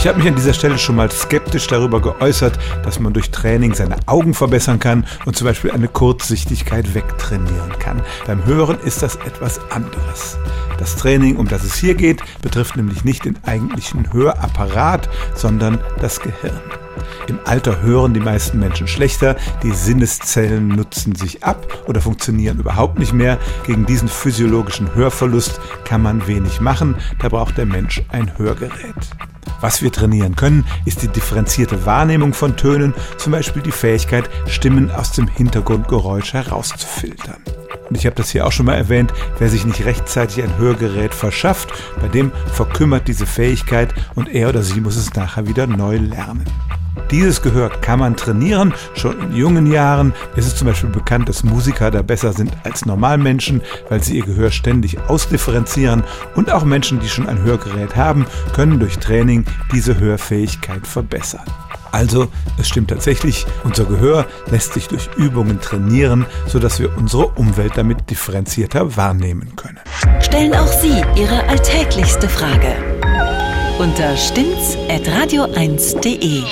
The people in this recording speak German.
Ich habe mich an dieser Stelle schon mal skeptisch darüber geäußert, dass man durch Training seine Augen verbessern kann und zum Beispiel eine Kurzsichtigkeit wegtrainieren kann. Beim Hören ist das etwas anderes. Das Training, um das es hier geht, betrifft nämlich nicht den eigentlichen Hörapparat, sondern das Gehirn. Im Alter hören die meisten Menschen schlechter, die Sinneszellen nutzen sich ab oder funktionieren überhaupt nicht mehr. Gegen diesen physiologischen Hörverlust kann man wenig machen, da braucht der Mensch ein Hörgerät. Was wir trainieren können, ist die differenzierte Wahrnehmung von Tönen, zum Beispiel die Fähigkeit, Stimmen aus dem Hintergrundgeräusch herauszufiltern. Und ich habe das hier auch schon mal erwähnt, wer sich nicht rechtzeitig ein Hörgerät verschafft, bei dem verkümmert diese Fähigkeit und er oder sie muss es nachher wieder neu lernen. Dieses Gehör kann man trainieren. Schon in jungen Jahren ist es zum Beispiel bekannt, dass Musiker da besser sind als Normalmenschen, weil sie ihr Gehör ständig ausdifferenzieren. Und auch Menschen, die schon ein Hörgerät haben, können durch Training diese Hörfähigkeit verbessern. Also, es stimmt tatsächlich, unser Gehör lässt sich durch Übungen trainieren, sodass wir unsere Umwelt damit differenzierter wahrnehmen können. Stellen auch Sie Ihre alltäglichste Frage unter stimmtz.radio1.de.